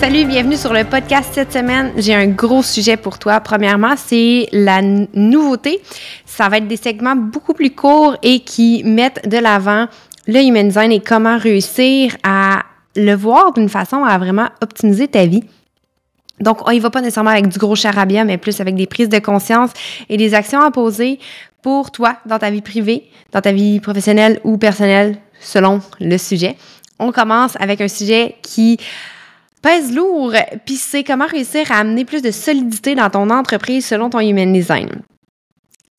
Salut, bienvenue sur le podcast cette semaine. J'ai un gros sujet pour toi. Premièrement, c'est la nouveauté. Ça va être des segments beaucoup plus courts et qui mettent de l'avant le human design et comment réussir à le voir d'une façon à vraiment optimiser ta vie. Donc, on y va pas nécessairement avec du gros charabia, mais plus avec des prises de conscience et des actions à poser pour toi dans ta vie privée, dans ta vie professionnelle ou personnelle, selon le sujet. On commence avec un sujet qui pèse lourd, puis c'est comment réussir à amener plus de solidité dans ton entreprise selon ton human design.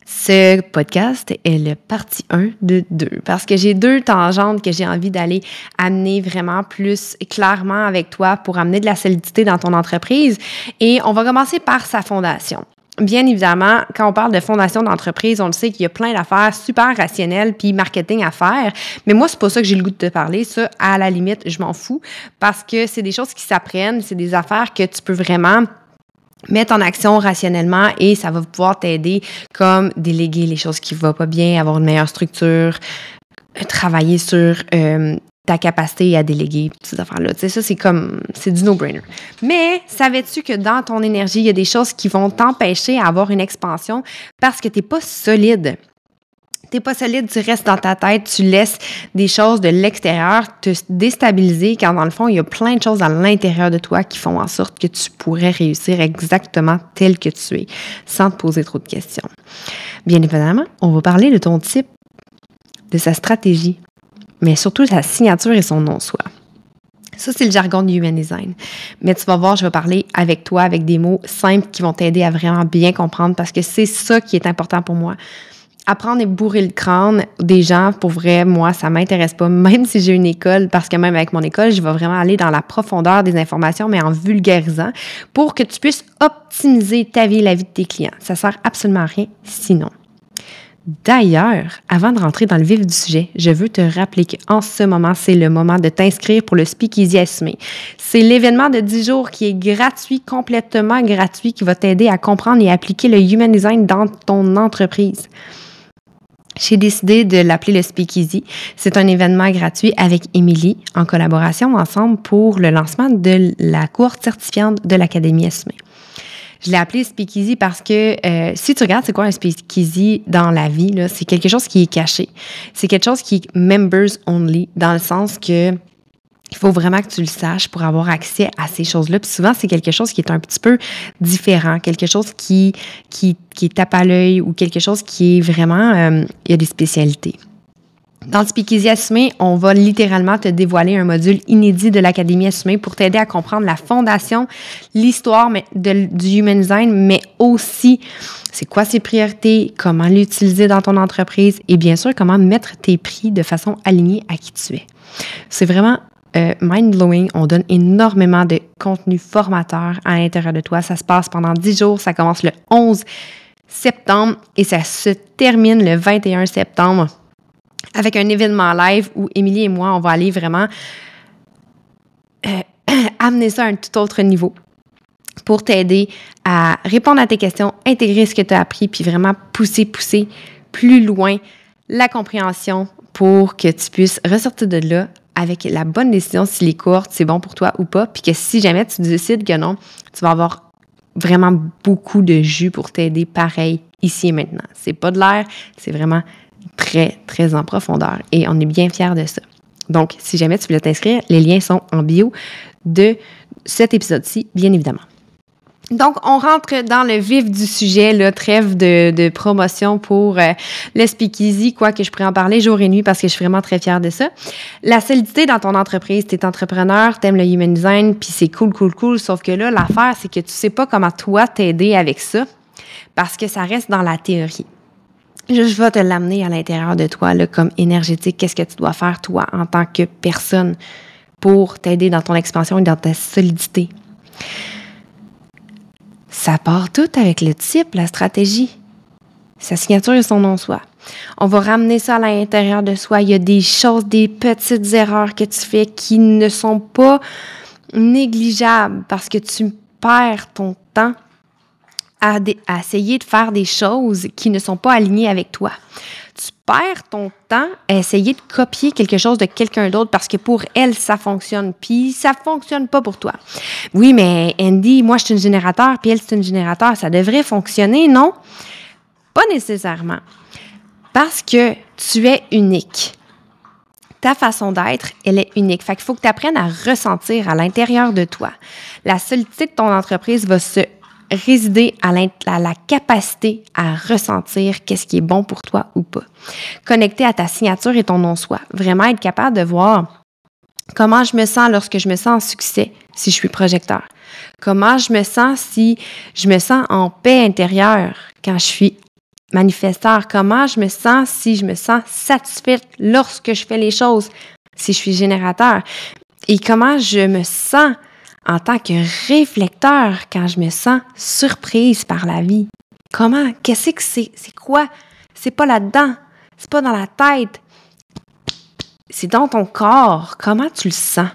Ce podcast est le partie 1 de 2 parce que j'ai deux tangentes que j'ai envie d'aller amener vraiment plus clairement avec toi pour amener de la solidité dans ton entreprise. Et on va commencer par sa fondation. Bien évidemment, quand on parle de fondation d'entreprise, on le sait qu'il y a plein d'affaires super rationnelles puis marketing à faire. Mais moi, c'est pas ça que j'ai le goût de te parler. Ça, à la limite, je m'en fous parce que c'est des choses qui s'apprennent, c'est des affaires que tu peux vraiment mettre en action rationnellement et ça va pouvoir t'aider comme déléguer les choses qui ne vont pas bien, avoir une meilleure structure, travailler sur euh, ta capacité à déléguer ces affaires-là. Tu sais, ça, c'est comme, c'est du no-brainer. Mais savais-tu que dans ton énergie, il y a des choses qui vont t'empêcher à avoir une expansion parce que tu n'es pas solide? t'es pas solide, tu restes dans ta tête, tu laisses des choses de l'extérieur te déstabiliser quand dans le fond, il y a plein de choses à l'intérieur de toi qui font en sorte que tu pourrais réussir exactement tel que tu es sans te poser trop de questions. Bien évidemment, on va parler de ton type, de sa stratégie, mais surtout sa signature et son nom-soi. Ça, c'est le jargon du Human Design. Mais tu vas voir, je vais parler avec toi avec des mots simples qui vont t'aider à vraiment bien comprendre parce que c'est ça qui est important pour moi apprendre et bourrer le crâne des gens, pour vrai, moi, ça m'intéresse pas, même si j'ai une école, parce que même avec mon école, je vais vraiment aller dans la profondeur des informations, mais en vulgarisant, pour que tu puisses optimiser ta vie et la vie de tes clients. Ça sert absolument à rien sinon. D'ailleurs, avant de rentrer dans le vif du sujet, je veux te rappeler qu'en ce moment, c'est le moment de t'inscrire pour le Speakeasy Assumé. C'est l'événement de 10 jours qui est gratuit, complètement gratuit, qui va t'aider à comprendre et appliquer le Human Design dans ton entreprise. J'ai décidé de l'appeler le Speakeasy. C'est un événement gratuit avec Émilie en collaboration ensemble pour le lancement de la courte certifiante de l'Académie Assumée. Je l'ai appelé Speakeasy parce que euh, si tu regardes c'est quoi un Speakeasy dans la vie, c'est quelque chose qui est caché. C'est quelque chose qui est members only dans le sens que il faut vraiment que tu le saches pour avoir accès à ces choses-là. Puis souvent, c'est quelque chose qui est un petit peu différent, quelque chose qui, qui, qui tape à l'œil ou quelque chose qui est vraiment, euh, il y a des spécialités. Dans le Assumé, on va littéralement te dévoiler un module inédit de l'Académie Assumée pour t'aider à comprendre la fondation, l'histoire du Human Design, mais aussi c'est quoi ses priorités, comment l'utiliser dans ton entreprise et bien sûr comment mettre tes prix de façon alignée à qui tu es. C'est vraiment euh, mind-blowing. On donne énormément de contenu formateur à l'intérieur de toi. Ça se passe pendant 10 jours. Ça commence le 11 septembre et ça se termine le 21 septembre avec un événement live où Émilie et moi, on va aller vraiment euh, amener ça à un tout autre niveau pour t'aider à répondre à tes questions, intégrer ce que tu as appris, puis vraiment pousser, pousser plus loin la compréhension pour que tu puisses ressortir de là avec la bonne décision si les courtes, c'est bon pour toi ou pas, puis que si jamais tu décides que non, tu vas avoir vraiment beaucoup de jus pour t'aider pareil ici et maintenant. C'est pas de l'air, c'est vraiment très, très en profondeur et on est bien fiers de ça. Donc, si jamais tu voulais t'inscrire, les liens sont en bio de cet épisode-ci, bien évidemment. Donc, on rentre dans le vif du sujet, le trêve de, promotion pour euh, speakeasy, quoi que je pourrais en parler jour et nuit parce que je suis vraiment très fière de ça. La solidité dans ton entreprise, tu es entrepreneur, tu aimes le human design, puis c'est cool, cool, cool. Sauf que là, l'affaire, c'est que tu sais pas comment toi t'aider avec ça parce que ça reste dans la théorie. Je vais te l'amener à l'intérieur de toi, là, comme énergétique. Qu'est-ce que tu dois faire, toi, en tant que personne, pour t'aider dans ton expansion et dans ta solidité? Ça part tout avec le type, la stratégie. Sa signature et son nom soi. On va ramener ça à l'intérieur de soi. Il y a des choses, des petites erreurs que tu fais qui ne sont pas négligeables parce que tu perds ton temps à, à, essayer de faire des choses qui ne sont pas alignées avec toi tu perds ton temps à essayer de copier quelque chose de quelqu'un d'autre parce que pour elle, ça fonctionne, puis ça fonctionne pas pour toi. Oui, mais Andy, moi, je suis une générateur, puis elle, c'est une générateur. Ça devrait fonctionner, non? Pas nécessairement. Parce que tu es unique. Ta façon d'être, elle est unique. Fait qu'il faut que tu apprennes à ressentir à l'intérieur de toi. La solidité de ton entreprise va se résider à, la capacité à ressentir qu'est-ce qui est bon pour toi ou pas. Connecter à ta signature et ton non-soi. Vraiment être capable de voir comment je me sens lorsque je me sens en succès si je suis projecteur. Comment je me sens si je me sens en paix intérieure quand je suis manifesteur. Comment je me sens si je me sens satisfaite lorsque je fais les choses si je suis générateur. Et comment je me sens en tant que réflecteur quand je me sens surprise par la vie. Comment? Qu'est-ce que c'est? C'est quoi? C'est pas là-dedans. C'est pas dans la tête. C'est dans ton corps. Comment tu le sens?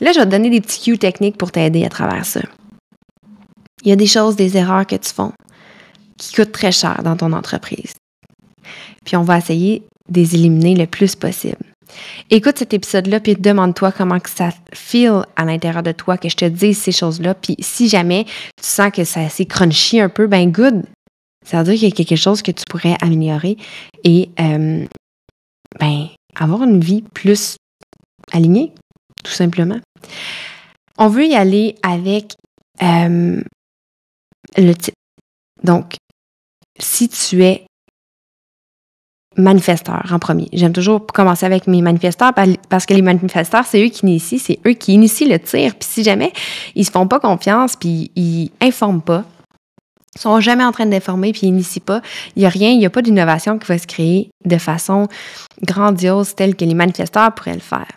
Là, je vais te donner des petits cues techniques pour t'aider à travers ça. Il y a des choses, des erreurs que tu fais qui coûtent très cher dans ton entreprise. Puis on va essayer de les éliminer le plus possible. Écoute cet épisode-là, puis demande-toi comment que ça feel à l'intérieur de toi, que je te dise ces choses-là. Puis si jamais tu sens que ça s'est crunchy un peu, ben good. Ça veut dire qu'il y a quelque chose que tu pourrais améliorer et euh, ben, avoir une vie plus alignée, tout simplement. On veut y aller avec euh, le type. Donc, si tu es manifesteurs en premier. J'aime toujours commencer avec mes manifesteurs parce que les manifesteurs, c'est eux qui initient, c'est eux qui initient le tir. Puis si jamais ils se font pas confiance, puis ils informent pas, sont jamais en train d'informer, puis ils n'initient pas, il n'y a rien, il n'y a pas d'innovation qui va se créer de façon grandiose telle que les manifesteurs pourraient le faire.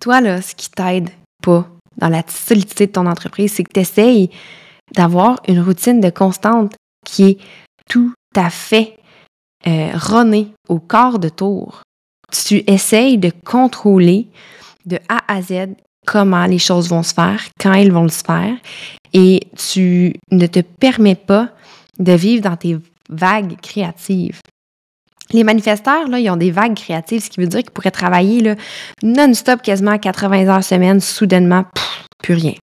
Toi, là, ce qui t'aide pas dans la solidité de ton entreprise, c'est que tu essayes d'avoir une routine de constante qui est tout à fait euh, au quart de tour. Tu essayes de contrôler de A à Z comment les choses vont se faire, quand elles vont se faire, et tu ne te permets pas de vivre dans tes vagues créatives. Les manifesteurs, là, ils ont des vagues créatives, ce qui veut dire qu'ils pourraient travailler non-stop quasiment 80 heures semaine, soudainement, plus rien.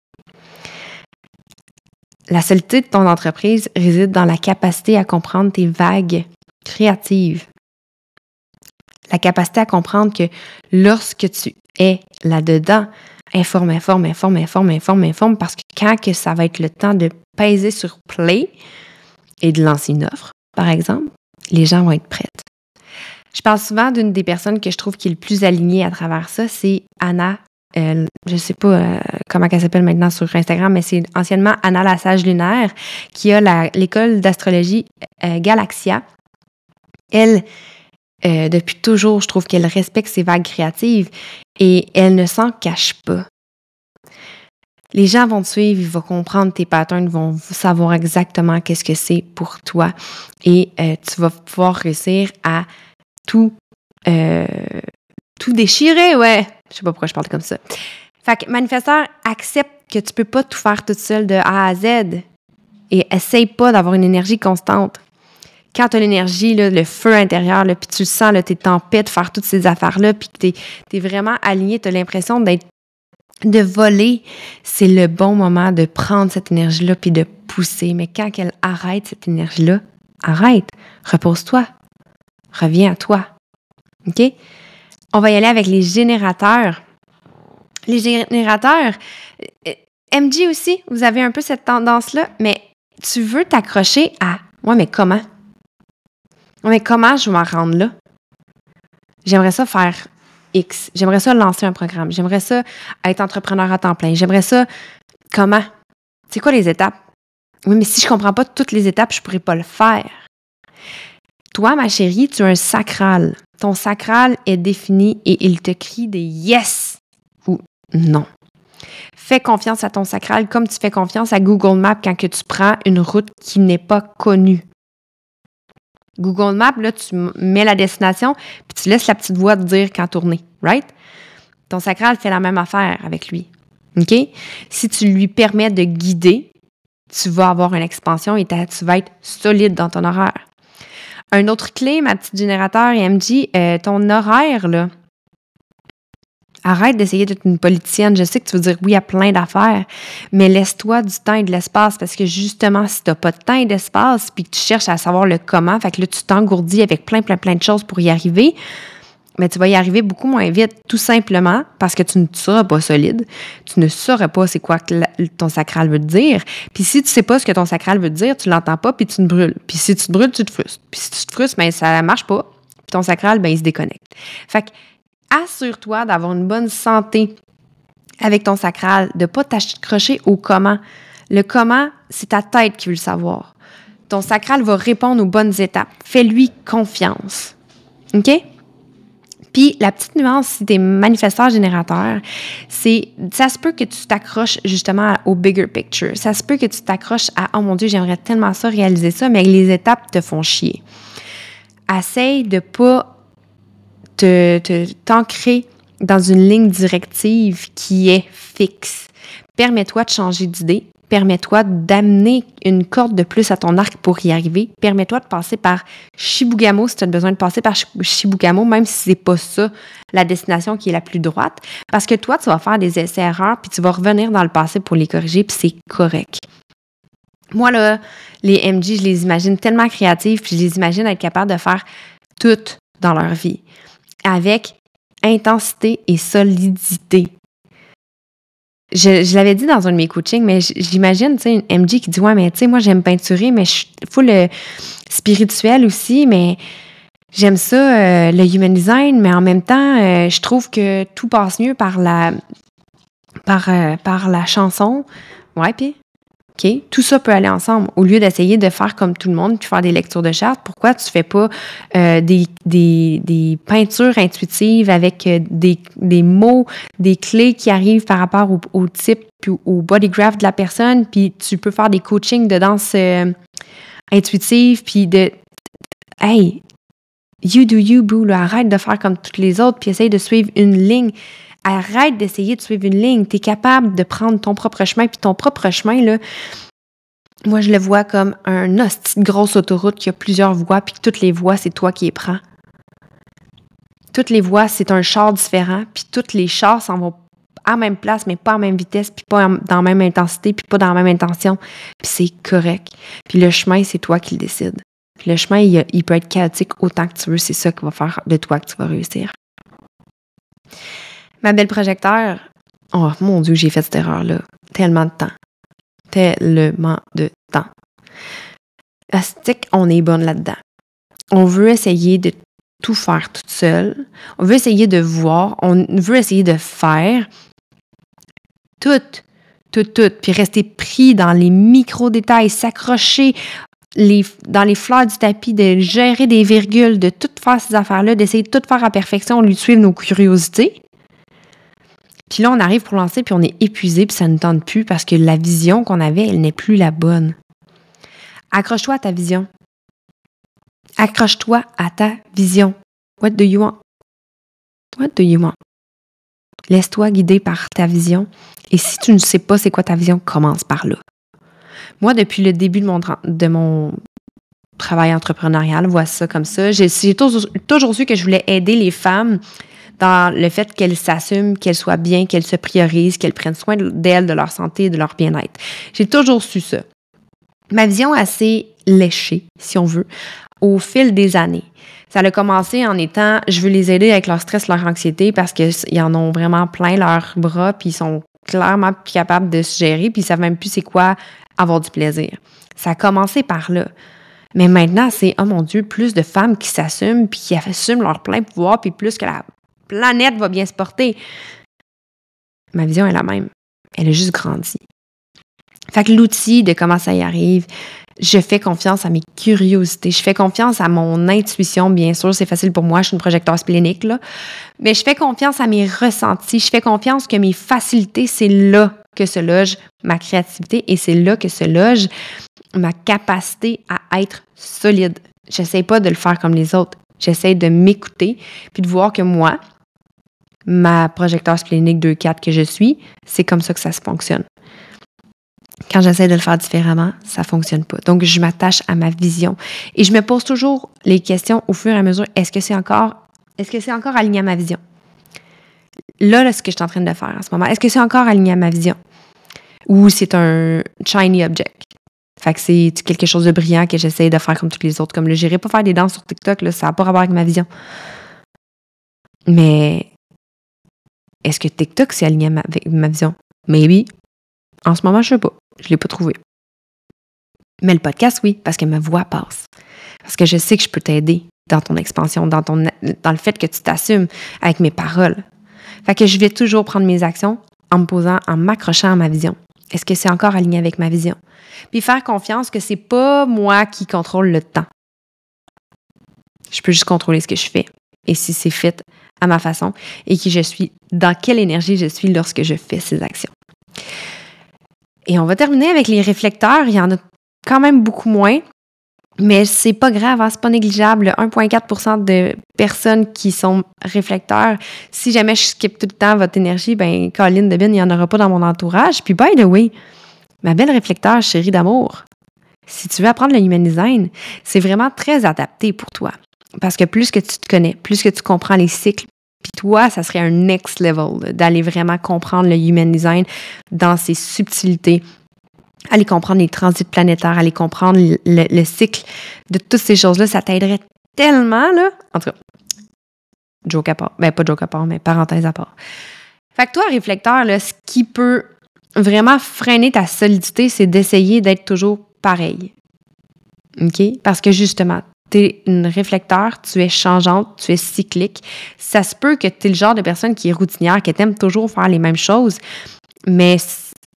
La solitude de ton entreprise réside dans la capacité à comprendre tes vagues créative. La capacité à comprendre que lorsque tu es là-dedans, informe, informe, informe, informe, informe, informe, parce que quand ça va être le temps de peser sur play et de lancer une offre, par exemple, les gens vont être prêts. Je parle souvent d'une des personnes que je trouve qui est le plus alignée à travers ça, c'est Anna. Euh, je ne sais pas euh, comment elle s'appelle maintenant sur Instagram, mais c'est anciennement Anna la Sage Lunaire, qui a l'école d'astrologie euh, Galaxia, elle, euh, depuis toujours, je trouve qu'elle respecte ses vagues créatives et elle ne s'en cache pas. Les gens vont te suivre, ils vont comprendre tes patterns, ils vont savoir exactement qu'est-ce que c'est pour toi et euh, tu vas pouvoir réussir à tout, euh, tout déchirer, ouais. Je sais pas pourquoi je parle comme ça. Fait que manifesteur accepte que tu peux pas tout faire toute seule de A à Z et essaye pas d'avoir une énergie constante quand tu as l'énergie, le feu intérieur, puis tu sens, tu es en paix de faire toutes ces affaires-là, puis tu es, vraiment aligné, tu as l'impression d'être de voler, c'est le bon moment de prendre cette énergie-là puis de pousser. Mais quand elle arrête cette énergie-là, arrête, repose-toi, reviens à toi. OK? on va y aller avec les générateurs. Les générateurs, euh, MG aussi, vous avez un peu cette tendance-là, mais tu veux t'accrocher à Ouais, mais comment? Mais comment je vais m'en rendre là? J'aimerais ça faire X. J'aimerais ça lancer un programme. J'aimerais ça être entrepreneur à temps plein. J'aimerais ça. Comment? C'est quoi les étapes? Mais si je comprends pas toutes les étapes, je pourrais pas le faire. Toi, ma chérie, tu as un sacral. Ton sacral est défini et il te crie des yes ou non. Fais confiance à ton sacral comme tu fais confiance à Google Maps quand que tu prends une route qui n'est pas connue. Google Maps, là, tu mets la destination, puis tu laisses la petite voix te dire quand tourner, right? Ton sacral fait la même affaire avec lui. OK? Si tu lui permets de guider, tu vas avoir une expansion et tu vas être solide dans ton horaire. Un autre clé, ma petite générateur EMG, euh, ton horaire, là. Arrête d'essayer d'être une politicienne. Je sais que tu veux dire oui à plein d'affaires, mais laisse-toi du temps et de l'espace parce que justement, si tu n'as pas de temps et d'espace puis que tu cherches à savoir le comment, fait que là, tu t'engourdis avec plein, plein, plein de choses pour y arriver, mais tu vas y arriver beaucoup moins vite, tout simplement parce que tu ne seras pas solide. Tu ne sauras pas c'est quoi que ton sacral veut dire. Puis si tu sais pas ce que ton sacral veut dire, tu l'entends pas puis tu te brûles. Puis si tu te brûles, tu te frustres. Puis si tu te frustres, ben ça marche pas. Puis ton sacral, ben il se déconnecte. Fait que assure-toi d'avoir une bonne santé avec ton sacral, de ne pas t'accrocher au comment. Le comment, c'est ta tête qui veut le savoir. Ton sacral va répondre aux bonnes étapes. Fais-lui confiance. OK? Puis la petite nuance, si tu es manifesteur générateur, c'est ça se peut que tu t'accroches justement au bigger picture. Ça se peut que tu t'accroches à oh mon Dieu, j'aimerais tellement ça réaliser ça, mais les étapes te font chier. Essaye de pas te, t'ancrer dans une ligne directive qui est fixe. Permets-toi de changer d'idée. Permets-toi d'amener une corde de plus à ton arc pour y arriver. Permets-toi de passer par Shibugamo si tu as besoin de passer par Shibugamo, même si c'est pas ça la destination qui est la plus droite. Parce que toi, tu vas faire des essais-erreurs, puis tu vas revenir dans le passé pour les corriger, puis c'est correct. Moi, là, les MG, je les imagine tellement créatives, puis je les imagine être capables de faire tout dans leur vie avec intensité et solidité. Je, l'avais dit dans un de mes coachings, mais j'imagine, tu sais, une MJ qui dit Ouais, mais tu sais, moi, j'aime peinturer, mais je suis full euh, spirituel aussi, mais j'aime ça, euh, le human design, mais en même temps, euh, je trouve que tout passe mieux par la, par, par la chanson. Ouais, puis Tout ça peut aller ensemble. Au lieu d'essayer de faire comme tout le monde puis faire des lectures de chartes, pourquoi tu fais pas euh, des, des, des, peintures intuitives avec euh, des, des, mots, des clés qui arrivent par rapport au, type puis au body graph de la personne, puis tu peux faire des coachings de danse euh, intuitive, puis de Hey, you do you, boo, arrête de faire comme toutes les autres, puis essaye de suivre une ligne. Arrête d'essayer de suivre une ligne. Tu es capable de prendre ton propre chemin. Puis ton propre chemin, là, moi, je le vois comme un hostie de grosse autoroute qui a plusieurs voies, puis toutes les voies, c'est toi qui les prends. Toutes les voies, c'est un char différent, puis toutes les chars s'en vont à la même place, mais pas à la même vitesse, puis pas dans la même intensité, puis pas dans la même intention. Puis c'est correct. Puis le chemin, c'est toi qui le décides. Puis le chemin, il, il peut être chaotique autant que tu veux. C'est ça qui va faire de toi que tu vas réussir. Ma belle projecteur, oh mon Dieu, j'ai fait cette erreur-là. Tellement de temps. Tellement de temps. Astique, on est bonne là-dedans. On veut essayer de tout faire toute seule. On veut essayer de voir. On veut essayer de faire tout, tout, tout. Puis rester pris dans les micro-détails, s'accrocher dans les fleurs du tapis, de gérer des virgules, de tout faire ces affaires-là, d'essayer de tout faire à perfection, lui suivre nos curiosités. Puis là, on arrive pour lancer, puis on est épuisé, puis ça ne tente plus parce que la vision qu'on avait, elle n'est plus la bonne. Accroche-toi à ta vision. Accroche-toi à ta vision. What do you want? What do you want? Laisse-toi guider par ta vision. Et si tu ne sais pas c'est quoi ta vision, commence par là. Moi, depuis le début de mon, de mon travail entrepreneurial, vois ça comme ça. J'ai toujours, toujours su que je voulais aider les femmes dans le fait qu'elles s'assument, qu'elles soient bien, qu'elles se priorisent, qu'elles prennent soin d'elles, de leur santé de leur bien-être. J'ai toujours su ça. Ma vision assez léchée, si on veut, au fil des années. Ça a commencé en étant, je veux les aider avec leur stress, leur anxiété, parce qu'ils en ont vraiment plein leurs bras, puis ils sont clairement capables de se gérer, puis ils savent même plus c'est quoi avoir du plaisir. Ça a commencé par là. Mais maintenant, c'est, oh mon Dieu, plus de femmes qui s'assument, puis qui assument leur plein pouvoir, puis plus que la planète va bien se porter. Ma vision est la même. Elle a juste grandi. Fait que l'outil de comment ça y arrive, je fais confiance à mes curiosités, je fais confiance à mon intuition, bien sûr, c'est facile pour moi, je suis une projecteur splénique, là. Mais je fais confiance à mes ressentis, je fais confiance que mes facilités, c'est là que se loge ma créativité et c'est là que se loge ma capacité à être solide. J'essaie pas de le faire comme les autres. J'essaie de m'écouter puis de voir que moi, ma projecteur splénique 2-4 que je suis, c'est comme ça que ça se fonctionne. Quand j'essaie de le faire différemment, ça fonctionne pas. Donc, je m'attache à ma vision. Et je me pose toujours les questions au fur et à mesure. Est-ce que c'est encore, est-ce que c'est encore aligné à ma vision? Là, ce que je suis en train de faire en ce moment, est-ce que c'est encore aligné à ma vision? Ou c'est un shiny object? Fait que c'est quelque chose de brillant que j'essaie de faire comme tous les autres? Comme le j'irai pas faire des danses sur TikTok, ça n'a pas rapport avec ma vision. Mais est-ce que TikTok c'est aligné avec ma vision? Maybe. En ce moment, je sais pas. Je l'ai pas trouvé. Mais le podcast, oui, parce que ma voix passe. Parce que je sais que je peux t'aider dans ton expansion, dans, ton, dans le fait que tu t'assumes avec mes paroles. Fait que je vais toujours prendre mes actions en me posant, en m'accrochant à ma vision. Est-ce que c'est encore aligné avec ma vision? Puis faire confiance que c'est pas moi qui contrôle le temps. Je peux juste contrôler ce que je fais. Et si c'est fait ma façon et qui je suis, dans quelle énergie je suis lorsque je fais ces actions. Et on va terminer avec les réflecteurs. Il y en a quand même beaucoup moins. Mais c'est pas grave, hein, c'est pas négligeable. 1,4% de personnes qui sont réflecteurs. Si jamais je skip tout le temps votre énergie, ben Colline de Bin, il n'y en aura pas dans mon entourage. Puis by the way, ma belle réflecteur chérie d'amour, si tu veux apprendre le human design, c'est vraiment très adapté pour toi. Parce que plus que tu te connais, plus que tu comprends les cycles, puis toi, ça serait un next level d'aller vraiment comprendre le human design dans ses subtilités, aller comprendre les transits planétaires, aller comprendre le, cycle de toutes ces choses-là. Ça t'aiderait tellement, là. En tout cas, joke à part. Ben, pas joke à part, mais parenthèse à part. Fait que toi, réflecteur, là, ce qui peut vraiment freiner ta solidité, c'est d'essayer d'être toujours pareil. OK? Parce que justement, tu es une réflecteur, tu es changeante, tu es cyclique. Ça se peut que tu es le genre de personne qui est routinière, qui aime toujours faire les mêmes choses, mais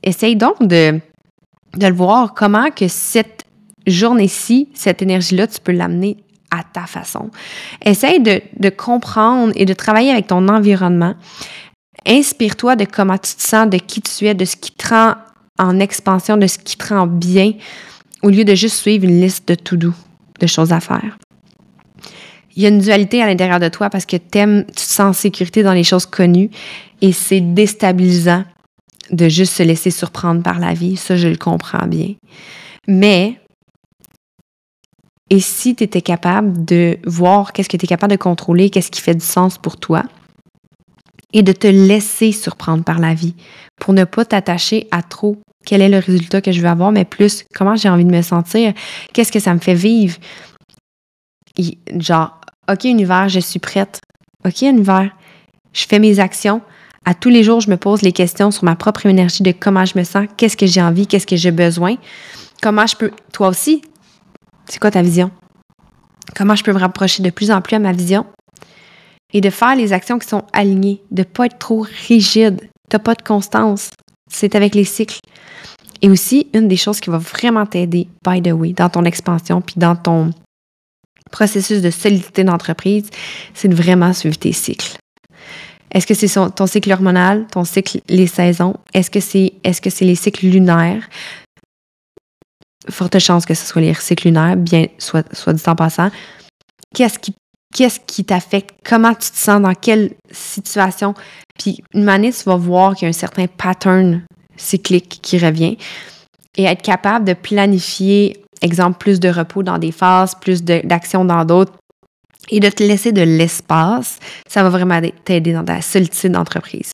essaye donc de, de le voir comment que cette journée-ci, cette énergie-là, tu peux l'amener à ta façon. Essaye de, de, comprendre et de travailler avec ton environnement. Inspire-toi de comment tu te sens, de qui tu es, de ce qui te rend en expansion, de ce qui te rend bien, au lieu de juste suivre une liste de tout doux de choses à faire. Il y a une dualité à l'intérieur de toi parce que aimes, tu te sens en sécurité dans les choses connues et c'est déstabilisant de juste se laisser surprendre par la vie. Ça, je le comprends bien. Mais, et si tu étais capable de voir qu'est-ce que tu es capable de contrôler, qu'est-ce qui fait du sens pour toi, et de te laisser surprendre par la vie pour ne pas t'attacher à trop quel est le résultat que je veux avoir, mais plus comment j'ai envie de me sentir, qu'est-ce que ça me fait vivre. genre, OK, univers, je suis prête. OK, univers, je fais mes actions. À tous les jours, je me pose les questions sur ma propre énergie de comment je me sens, qu'est-ce que j'ai envie, qu'est-ce que j'ai besoin, comment je peux, toi aussi, c'est quoi ta vision? Comment je peux me rapprocher de plus en plus à ma vision? Et de faire les actions qui sont alignées, de ne pas être trop rigide. Tu pas de constance. C'est avec les cycles. Et aussi, une des choses qui va vraiment t'aider, by the way, dans ton expansion puis dans ton processus de solidité d'entreprise, c'est de vraiment suivre tes cycles. Est-ce que c'est ton cycle hormonal, ton cycle, les saisons? Est-ce que c'est est -ce c'est les cycles lunaires? Forte chance que ce soit les cycles lunaires, bien, soit, soit dit en passant. Qu'est-ce qui qu'est-ce qui t'affecte, comment tu te sens, dans quelle situation. Puis une manière, tu vas voir qu'il y a un certain pattern cyclique qui revient et être capable de planifier, exemple, plus de repos dans des phases, plus d'action dans d'autres et de te laisser de l'espace, ça va vraiment t'aider dans ta solitude d'entreprise.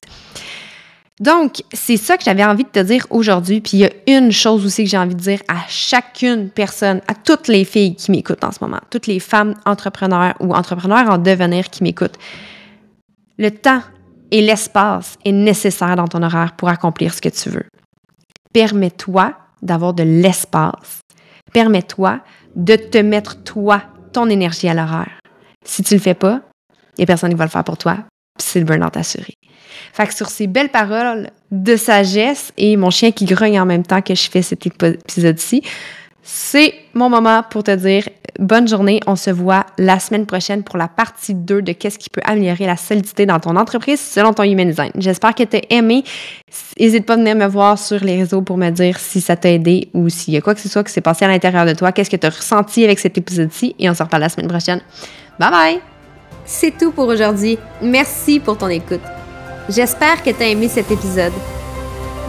Donc, c'est ça que j'avais envie de te dire aujourd'hui. Puis il y a une chose aussi que j'ai envie de dire à chacune personne, à toutes les filles qui m'écoutent en ce moment, toutes les femmes entrepreneurs ou entrepreneurs en devenir qui m'écoutent. Le temps et l'espace est nécessaire dans ton horaire pour accomplir ce que tu veux. Permets-toi d'avoir de l'espace. Permets-toi de te mettre toi, ton énergie à l'horaire. Si tu le fais pas, il n'y a personne qui va le faire pour toi. C'est le burn-out assuré. Fait que sur ces belles paroles de sagesse et mon chien qui grogne en même temps que je fais cet épisode-ci, c'est mon moment pour te dire bonne journée. On se voit la semaine prochaine pour la partie 2 de qu'est-ce qui peut améliorer la solidité dans ton entreprise selon ton human design. J'espère que tu as aimé. N'hésite pas à venir me voir sur les réseaux pour me dire si ça t'a aidé ou s'il y a quoi que ce soit qui s'est passé à l'intérieur de toi. Qu'est-ce que tu as ressenti avec cet épisode-ci? Et on se reparle la semaine prochaine. Bye bye! C'est tout pour aujourd'hui. Merci pour ton écoute. J'espère que tu as aimé cet épisode.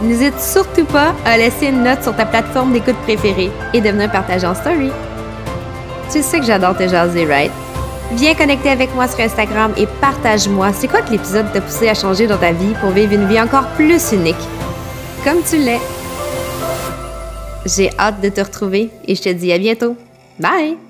N'hésite surtout pas à laisser une note sur ta plateforme d'écoute préférée et de venir partager en story. Tu sais que j'adore te jaser, right? Viens connecter avec moi sur Instagram et partage-moi c'est quoi que l'épisode t'a poussé à changer dans ta vie pour vivre une vie encore plus unique. Comme tu l'es. J'ai hâte de te retrouver et je te dis à bientôt. Bye!